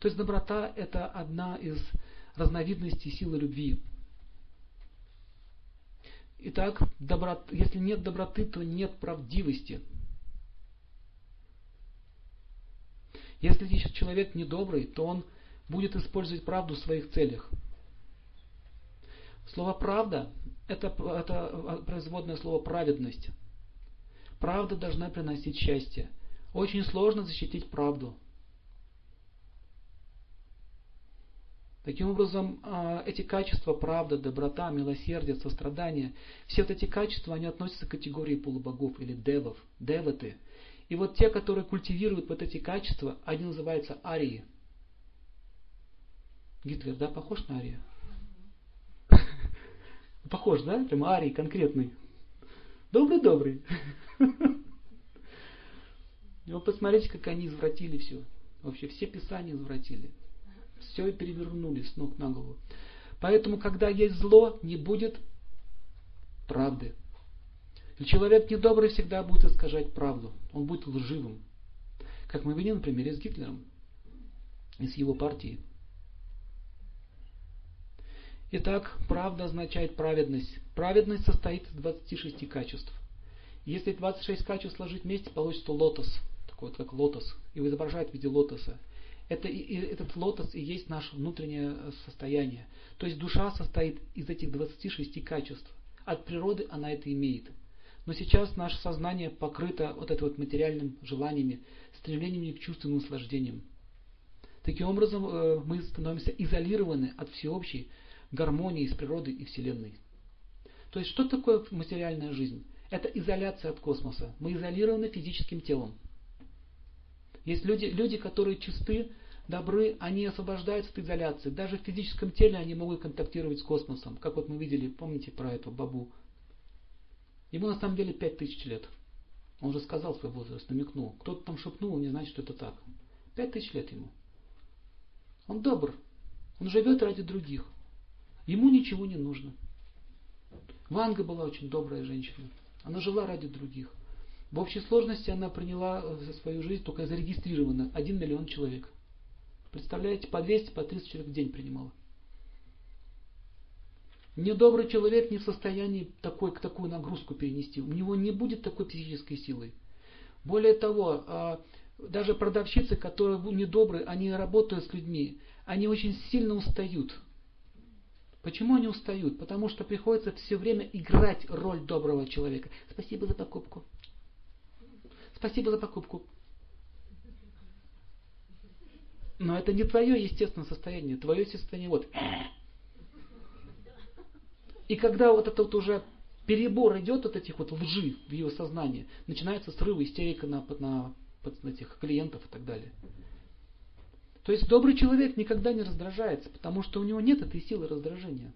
То есть доброта это одна из разновидностей силы любви. Итак, доброт, если нет доброты, то нет правдивости. Если человек недобрый, то он будет использовать правду в своих целях. Слово правда это, это производное слово праведность. Правда должна приносить счастье. Очень сложно защитить правду. Таким образом, а, эти качества, правда, доброта, милосердие, сострадание, все вот эти качества, они относятся к категории полубогов или девов, деваты. И вот те, которые культивируют вот эти качества, они называются арии. Гитлер, да, похож на ария? Похож, да? Прям арий конкретный. Добрый-добрый. Вот посмотрите, как они извратили все. Вообще все писания извратили. Все и перевернули с ног на голову. Поэтому, когда есть зло, не будет правды. И человек недобрый всегда будет искажать правду. Он будет лживым. Как мы видим, например, с Гитлером и с его партией. Итак, правда означает праведность. Праведность состоит из 26 качеств. Если 26 качеств сложить вместе, получится лотос. Такой вот как лотос. Его изображают в виде лотоса. Это, и, этот лотос и есть наше внутреннее э, состояние. То есть душа состоит из этих 26 качеств. От природы она это имеет. Но сейчас наше сознание покрыто вот этим вот материальным желаниями, стремлениями к чувственным наслаждениям. Таким образом, э, мы становимся изолированы от всеобщей гармонии с природой и Вселенной. То есть, что такое материальная жизнь? Это изоляция от космоса. Мы изолированы физическим телом. Есть люди, люди, которые чисты, добры, они освобождаются от изоляции. Даже в физическом теле они могут контактировать с космосом. Как вот мы видели, помните про этого бабу? Ему на самом деле 5000 лет. Он уже сказал свой возраст, намекнул. Кто-то там шепнул, не знает, что это так. Пять тысяч лет ему. Он добр. Он живет ради других. Ему ничего не нужно. Ванга была очень добрая женщина. Она жила ради других. В общей сложности она приняла за свою жизнь только зарегистрировано 1 миллион человек. Представляете, по 200, по 300 человек в день принимала. Недобрый человек не в состоянии такой, такую нагрузку перенести. У него не будет такой психической силы. Более того, а, даже продавщицы, которые недобрые, они работают с людьми, они очень сильно устают. Почему они устают? Потому что приходится все время играть роль доброго человека. Спасибо за покупку. Спасибо за покупку. Но это не твое естественное состояние. Твое состояние вот. И когда вот это вот уже перебор идет от этих вот лжи в его сознании, начинается срыв, истерика на, на, на этих клиентов и так далее. То есть добрый человек никогда не раздражается, потому что у него нет этой силы раздражения.